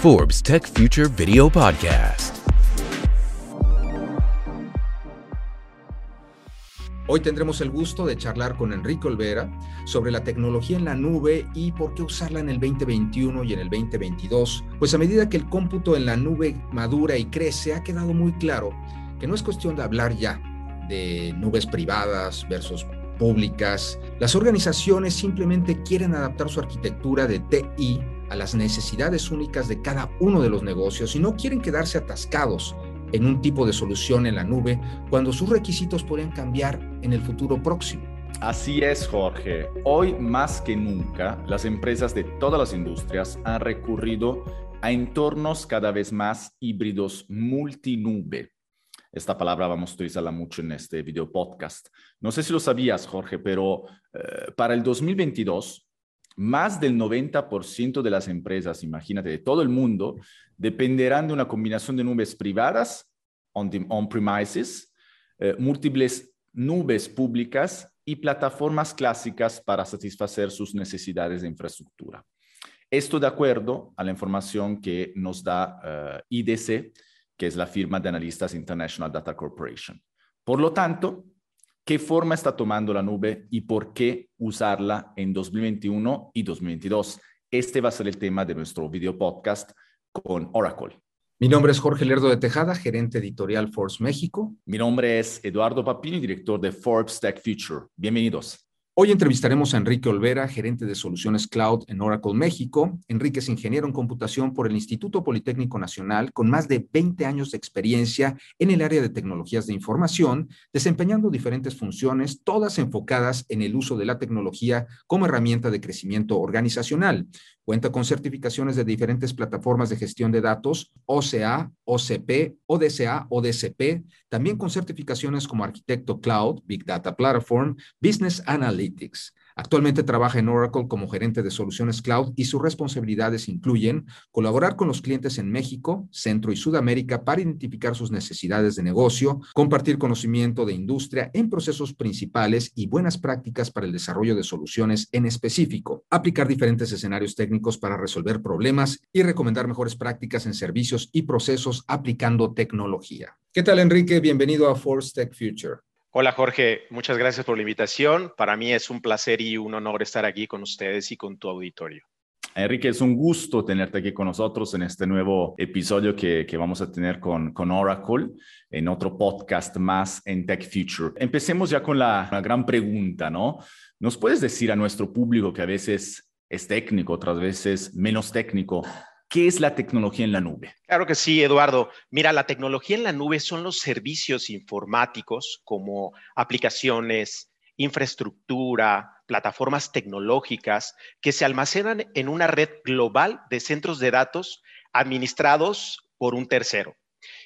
Forbes Tech Future Video Podcast. Hoy tendremos el gusto de charlar con Enrique Olvera sobre la tecnología en la nube y por qué usarla en el 2021 y en el 2022. Pues a medida que el cómputo en la nube madura y crece, ha quedado muy claro que no es cuestión de hablar ya de nubes privadas versus públicas. Las organizaciones simplemente quieren adaptar su arquitectura de TI a las necesidades únicas de cada uno de los negocios y no quieren quedarse atascados en un tipo de solución en la nube cuando sus requisitos pueden cambiar en el futuro próximo. Así es, Jorge. Hoy más que nunca, las empresas de todas las industrias han recurrido a entornos cada vez más híbridos multinube. Esta palabra vamos a utilizarla mucho en este video podcast. No sé si lo sabías, Jorge, pero eh, para el 2022 más del 90% de las empresas, imagínate, de todo el mundo, dependerán de una combinación de nubes privadas, on-premises, eh, múltiples nubes públicas y plataformas clásicas para satisfacer sus necesidades de infraestructura. Esto de acuerdo a la información que nos da eh, IDC, que es la firma de analistas International Data Corporation. Por lo tanto, qué forma está tomando la nube y por qué usarla en 2021 y 2022. Este va a ser el tema de nuestro video podcast con Oracle. Mi nombre es Jorge Lerdo de Tejada, gerente editorial Forbes México. Mi nombre es Eduardo Papini, director de Forbes Tech Future. Bienvenidos. Hoy entrevistaremos a Enrique Olvera, gerente de soluciones cloud en Oracle México. Enrique es ingeniero en computación por el Instituto Politécnico Nacional, con más de 20 años de experiencia en el área de tecnologías de información, desempeñando diferentes funciones, todas enfocadas en el uso de la tecnología como herramienta de crecimiento organizacional. Cuenta con certificaciones de diferentes plataformas de gestión de datos, OCA, OCP, ODCA, ODCP, también con certificaciones como arquitecto cloud, Big Data Platform, Business Analytics. Actualmente trabaja en Oracle como gerente de soluciones cloud y sus responsabilidades incluyen colaborar con los clientes en México, Centro y Sudamérica para identificar sus necesidades de negocio, compartir conocimiento de industria en procesos principales y buenas prácticas para el desarrollo de soluciones en específico, aplicar diferentes escenarios técnicos para resolver problemas y recomendar mejores prácticas en servicios y procesos aplicando tecnología. ¿Qué tal, Enrique? Bienvenido a Force Tech Future. Hola Jorge, muchas gracias por la invitación. Para mí es un placer y un honor estar aquí con ustedes y con tu auditorio. Enrique, es un gusto tenerte aquí con nosotros en este nuevo episodio que, vamos a tener con, con, Oracle, en otro podcast más en Tech Future. Empecemos ya con la, la gran pregunta, ¿no? ¿Nos puedes decir a nuestro público que a veces es técnico, otras veces menos técnico, ¿Qué es la tecnología en la nube? Claro que sí, Eduardo. Mira, la tecnología en la nube son los servicios informáticos como aplicaciones, infraestructura, plataformas tecnológicas que se almacenan en una red global de centros de datos administrados por un tercero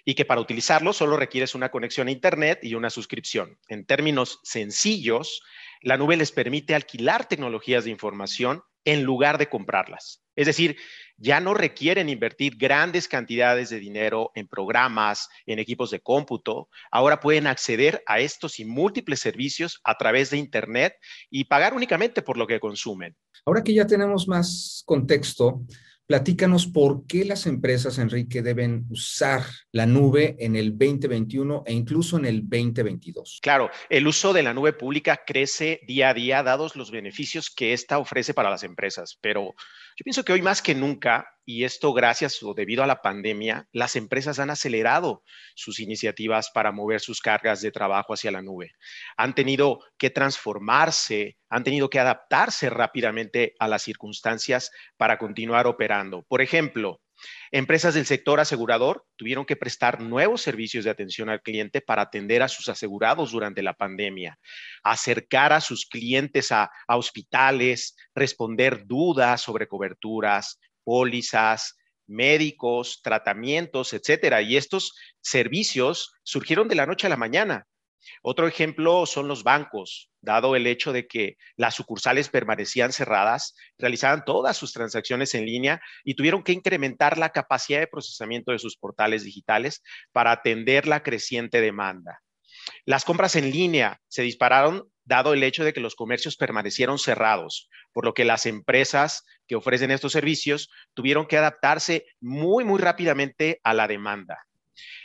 y que para utilizarlo solo requieres una conexión a Internet y una suscripción. En términos sencillos, la nube les permite alquilar tecnologías de información en lugar de comprarlas. Es decir, ya no requieren invertir grandes cantidades de dinero en programas, en equipos de cómputo. Ahora pueden acceder a estos y múltiples servicios a través de Internet y pagar únicamente por lo que consumen. Ahora que ya tenemos más contexto, Platícanos por qué las empresas, Enrique, deben usar la nube en el 2021 e incluso en el 2022. Claro, el uso de la nube pública crece día a día dados los beneficios que ésta ofrece para las empresas, pero yo pienso que hoy más que nunca, y esto gracias o debido a la pandemia, las empresas han acelerado sus iniciativas para mover sus cargas de trabajo hacia la nube. Han tenido que transformarse, han tenido que adaptarse rápidamente a las circunstancias para continuar operando. Por ejemplo, Empresas del sector asegurador tuvieron que prestar nuevos servicios de atención al cliente para atender a sus asegurados durante la pandemia, acercar a sus clientes a, hospitales, responder dudas sobre coberturas, pólizas, médicos, tratamientos, etcétera. Y estos servicios surgieron de la noche a la mañana. Otro ejemplo son los bancos. Dado el hecho de que las sucursales permanecían cerradas, realizaban todas sus transacciones en línea y tuvieron que incrementar la capacidad de procesamiento de sus portales digitales para atender la creciente demanda. Las compras en línea se dispararon dado el hecho de que los comercios permanecieron cerrados, por lo que las empresas que ofrecen estos servicios tuvieron que adaptarse muy, muy rápidamente a la demanda.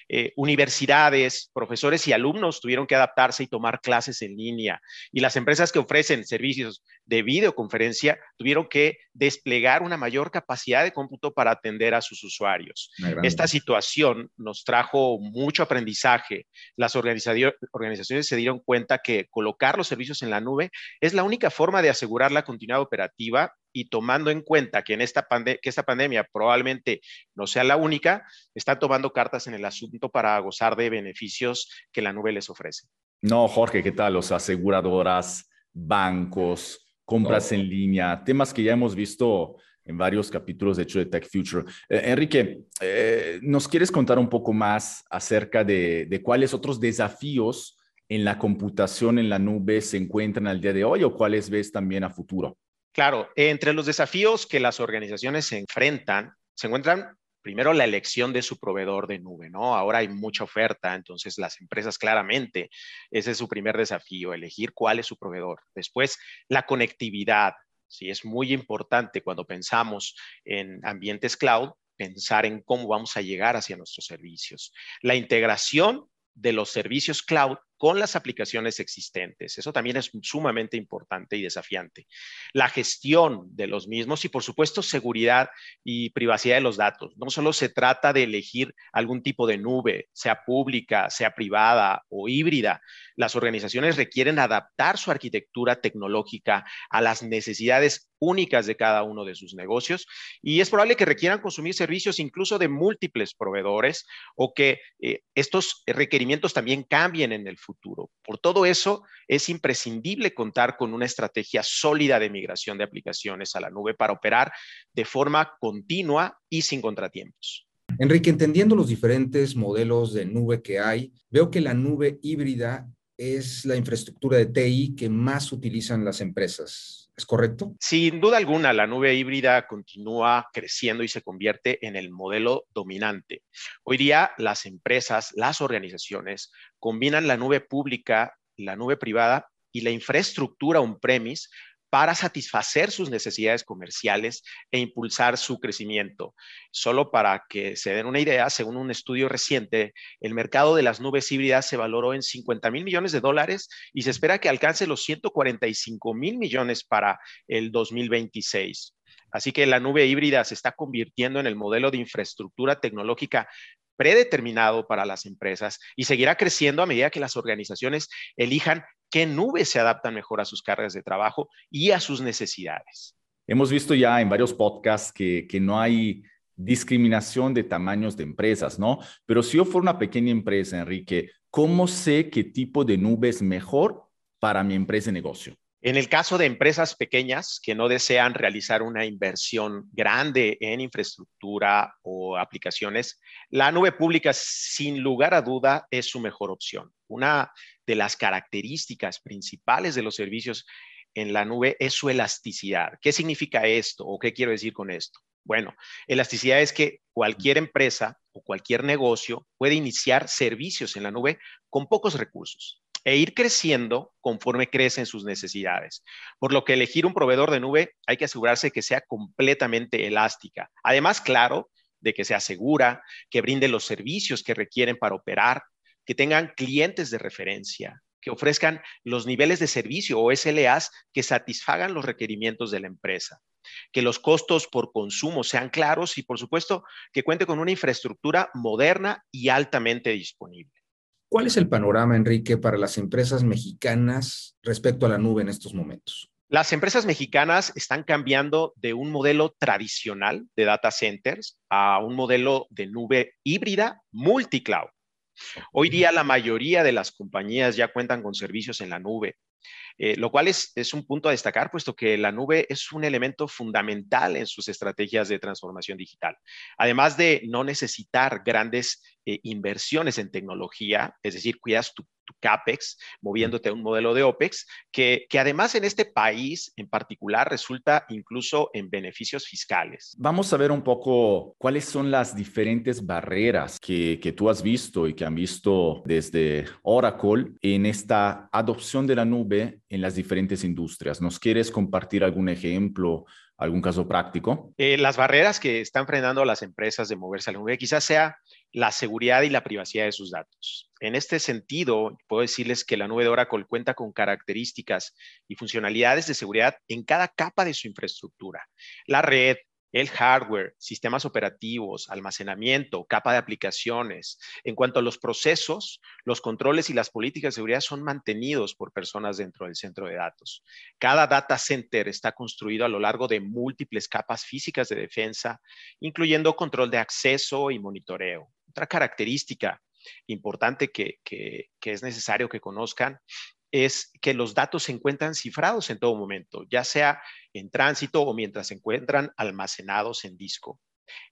Eh, universidades, profesores y alumnos tuvieron que adaptarse y tomar clases en línea. Y las empresas que ofrecen servicios de videoconferencia tuvieron que desplegar una mayor capacidad de cómputo para atender a sus usuarios. Esta situación nos trajo mucho aprendizaje. Las organizaciones se dieron cuenta que colocar los servicios en la nube es la única forma de asegurar la continuidad operativa y tomando en cuenta que, en esta, que esta pandemia probablemente no sea la única, están tomando cartas en el asunto para gozar de beneficios que la nube les ofrece. No, Jorge, ¿qué tal? Los aseguradoras, bancos, compras en línea, temas que ya hemos visto en varios capítulos de hecho de Tech Future. Eh, Enrique, eh, ¿nos quieres contar un poco más acerca de, de, cuáles otros desafíos en la computación en la nube se encuentran al día de hoy o cuáles ves también a futuro? Claro, entre los desafíos que las organizaciones se enfrentan, se encuentran primero la elección de su proveedor de nube, ¿no? Ahora hay mucha oferta, entonces las empresas claramente, ese es su primer desafío, elegir cuál es su proveedor. Después, la conectividad, sí, es muy importante cuando pensamos en ambientes cloud, pensar en cómo vamos a llegar hacia nuestros servicios. La integración de los servicios cloud con las aplicaciones existentes. Eso también es sumamente importante y desafiante. La gestión de los mismos y, por supuesto, seguridad y privacidad de los datos. No solo se trata de elegir algún tipo de nube, sea pública, sea privada o híbrida. Las organizaciones requieren adaptar su arquitectura tecnológica a las necesidades únicas de cada uno de sus negocios y es probable que requieran consumir servicios incluso de múltiples proveedores o que eh, estos requerimientos también cambien en el futuro. Por todo eso, es imprescindible contar con una estrategia sólida de migración de aplicaciones a la nube para operar de forma continua y sin contratiempos. Enrique, entendiendo los diferentes modelos de nube que hay, veo que la nube híbrida es la infraestructura de TI que más utilizan las empresas. ¿Es correcto? Sin duda alguna, la nube híbrida continúa creciendo y se convierte en el modelo dominante. Hoy día, las empresas, las organizaciones combinan la nube pública, la nube privada y la infraestructura on-premise para satisfacer sus necesidades comerciales e impulsar su crecimiento. Solo para que se den una idea, según un estudio reciente, el mercado de las nubes híbridas se valoró en 50 mil millones de dólares y se espera que alcance los 145 mil millones para el 2026. Así que la nube híbrida se está convirtiendo en el modelo de infraestructura tecnológica predeterminado para las empresas y seguirá creciendo a medida que las organizaciones elijan qué nubes se adaptan mejor a sus cargas de trabajo y a sus necesidades. Hemos visto ya en varios podcasts que, no hay discriminación de tamaños de empresas, ¿no? Pero si yo fuera una pequeña empresa, Enrique, ¿cómo sé qué tipo de nube es mejor para mi empresa de negocio? En el caso de empresas pequeñas que no desean realizar una inversión grande en infraestructura o aplicaciones, la nube pública sin lugar a duda es su mejor opción. Una de las características principales de los servicios en la nube es su elasticidad. ¿Qué significa esto o qué quiero decir con esto? Bueno, elasticidad es que cualquier empresa o cualquier negocio puede iniciar servicios en la nube con pocos recursos e ir creciendo conforme crecen sus necesidades. Por lo que elegir un proveedor de nube hay que asegurarse que sea completamente elástica. Además, claro, de que sea segura, que brinde los servicios que requieren para operar, que tengan clientes de referencia, que ofrezcan los niveles de servicio o SLAs que satisfagan los requerimientos de la empresa, que los costos por consumo sean claros y, por supuesto, que cuente con una infraestructura moderna y altamente disponible. ¿Cuál es el panorama, Enrique, para las empresas mexicanas respecto a la nube en estos momentos? Las empresas mexicanas están cambiando de un modelo tradicional de data centers a un modelo de nube híbrida multicloud. Hoy día la mayoría de las compañías ya cuentan con servicios en la nube, eh, lo cual es, un punto a destacar, puesto que la nube es un elemento fundamental en sus estrategias de transformación digital. Además de no necesitar grandes eh, inversiones en tecnología, es decir, cuidas tu CAPEX, moviéndote a un modelo de OPEX, que, además en este país en particular resulta incluso en beneficios fiscales. Vamos a ver un poco cuáles son las diferentes barreras que tú has visto y que han visto desde Oracle en esta adopción de la nube en las diferentes industrias. ¿Nos quieres compartir algún ejemplo? ¿Algún caso práctico? Eh, las barreras que están frenando a las empresas de moverse a la nube quizás sea la seguridad y la privacidad de sus datos. En este sentido, puedo decirles que la nube de Oracle cuenta con características y funcionalidades de seguridad en cada capa de su infraestructura. La red, el hardware, sistemas operativos, almacenamiento, capa de aplicaciones. En cuanto a los procesos, los controles y las políticas de seguridad son mantenidos por personas dentro del centro de datos. Cada data center está construido a lo largo de múltiples capas físicas de defensa, incluyendo control de acceso y monitoreo. Otra característica importante que, es necesario que conozcan es que los datos se encuentran cifrados en todo momento, ya sea en tránsito o mientras se encuentran almacenados en disco.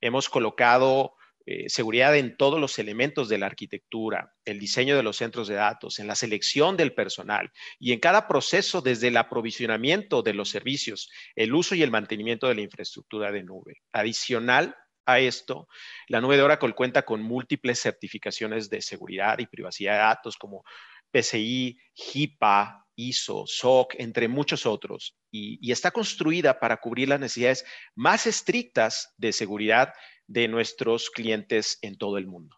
Hemos colocado eh, seguridad en todos los elementos de la arquitectura, el diseño de los centros de datos, en la selección del personal y en cada proceso desde el aprovisionamiento de los servicios, el uso y el mantenimiento de la infraestructura de nube. Adicional a esto, la nube de Oracle cuenta con múltiples certificaciones de seguridad y privacidad de datos como PCI, HIPAA, ISO, SOC, entre muchos otros, y, está construida para cubrir las necesidades más estrictas de seguridad de nuestros clientes en todo el mundo.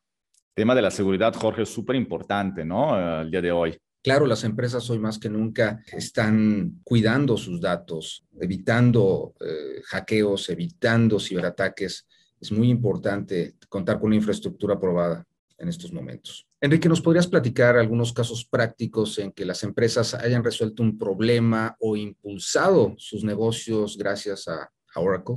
El tema de la seguridad, Jorge, es súper importante, ¿no? El día de hoy. Claro, las empresas hoy más que nunca están cuidando sus datos, evitando eh, hackeos, evitando ciberataques. Es muy importante contar con una infraestructura aprobada en estos momentos. Enrique, ¿nos podrías platicar algunos casos prácticos en que las empresas hayan resuelto un problema o impulsado sus negocios gracias a, Oracle?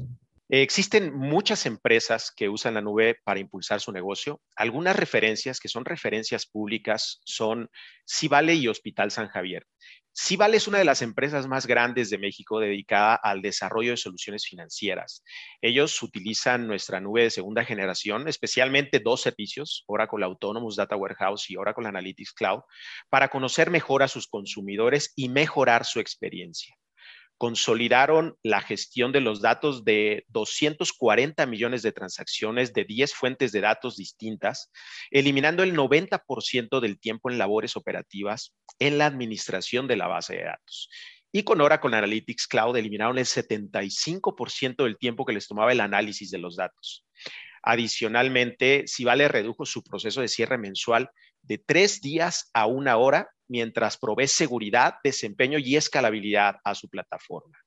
Existen muchas empresas que usan la nube para impulsar su negocio. Algunas referencias que son referencias públicas son Civale y Hospital San Javier. Civale es una de las empresas más grandes de México dedicada al desarrollo de soluciones financieras. Ellos utilizan nuestra nube de segunda generación, especialmente dos servicios, Oracle Autonomous Data Warehouse y Oracle Analytics Cloud, para conocer mejor a sus consumidores y mejorar su experiencia consolidaron la gestión de los datos de 240 millones de transacciones de 10 fuentes de datos distintas, eliminando el 90% del tiempo en labores operativas en la administración de la base de datos. Y con Oracle Analytics Cloud eliminaron el 75% del tiempo que les tomaba el análisis de los datos. Adicionalmente, Civale redujo su proceso de cierre mensual de tres días a una hora mientras provee seguridad, desempeño y escalabilidad a su plataforma.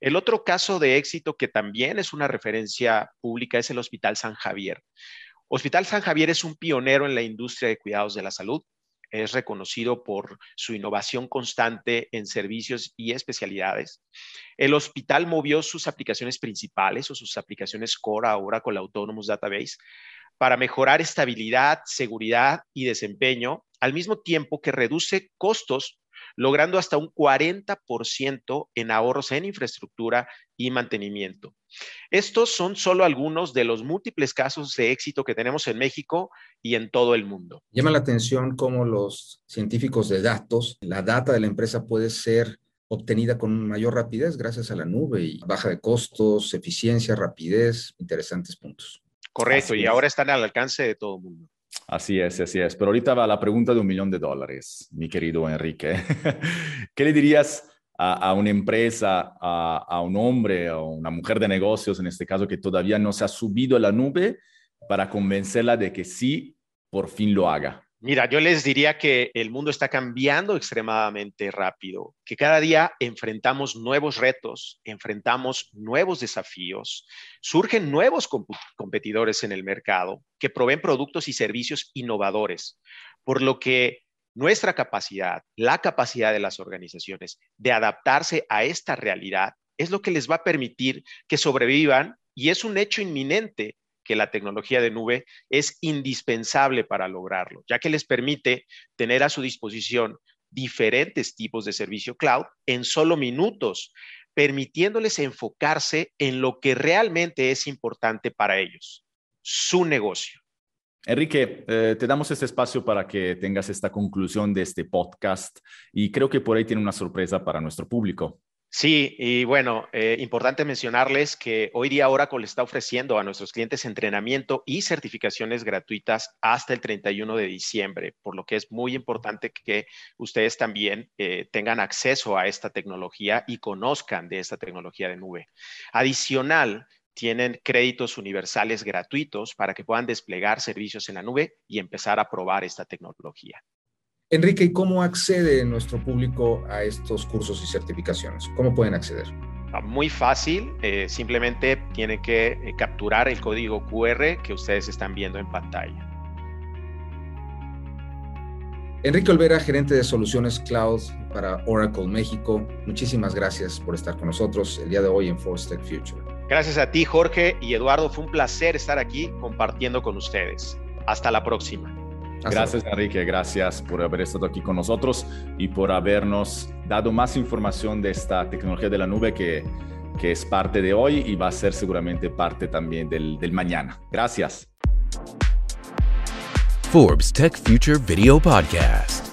El otro caso de éxito que también es una referencia pública es el Hospital San Javier. Hospital San Javier es un pionero en la industria de cuidados de la salud. Es reconocido por su innovación constante en servicios y especialidades. El hospital movió sus aplicaciones principales o sus aplicaciones core ahora con la Autonomous Database para mejorar estabilidad, seguridad y desempeño, al mismo tiempo que reduce costos, logrando hasta un 40% en ahorros en infraestructura y mantenimiento. Estos son solo algunos de los múltiples casos de éxito que tenemos en México y en todo el mundo. Llama la atención cómo los científicos de datos, la data de la empresa puede ser obtenida con mayor rapidez gracias a la nube y baja de costos, eficiencia, rapidez, interesantes puntos. Correcto, y ahora están al alcance de todo el mundo. Así es, así es. Pero ahorita va la pregunta de un millón de dólares, mi querido Enrique. ¿Qué le dirías a, una empresa, a, a, un hombre o una mujer de negocios, en este caso, que todavía no se ha subido a la nube para convencerla de que sí, por fin lo haga? Mira, yo les diría que el mundo está cambiando extremadamente rápido, que cada día enfrentamos nuevos retos, enfrentamos nuevos desafíos, surgen nuevos competidores en el mercado que proveen productos y servicios innovadores, por lo que nuestra capacidad, la capacidad de las organizaciones de adaptarse a esta realidad es lo que les va a permitir que sobrevivan y es un hecho inminente que la tecnología de nube es indispensable para lograrlo, ya que les permite tener a su disposición diferentes tipos de servicio cloud en solo minutos, permitiéndoles enfocarse en lo que realmente es importante para ellos, su negocio. Enrique, eh, te damos este espacio para que tengas esta conclusión de este podcast y creo que por ahí tiene una sorpresa para nuestro público. Sí, y bueno, eh, importante mencionarles que hoy día Oracle está ofreciendo a nuestros clientes entrenamiento y certificaciones gratuitas hasta el 31 de diciembre, por lo que es muy importante que ustedes también eh, tengan acceso a esta tecnología y conozcan de esta tecnología de nube. Adicional, tienen créditos universales gratuitos para que puedan desplegar servicios en la nube y empezar a probar esta tecnología. Enrique, ¿y cómo accede nuestro público a estos cursos y certificaciones? ¿Cómo pueden acceder? Ah, muy fácil, eh, simplemente tienen que eh, capturar el código QR que ustedes están viendo en pantalla. Enrique Olvera, gerente de soluciones cloud para Oracle México, muchísimas gracias por estar con nosotros el día de hoy en Force Future. Gracias a ti, Jorge y Eduardo. Fue un placer estar aquí compartiendo con ustedes. Hasta la próxima. Gracias, Enrique. Gracias por haber estado aquí con nosotros y por habernos dado más información de esta tecnología de la nube que, que es parte de hoy y va a ser seguramente parte también del, del mañana. Gracias. Forbes Tech Future Video Podcast.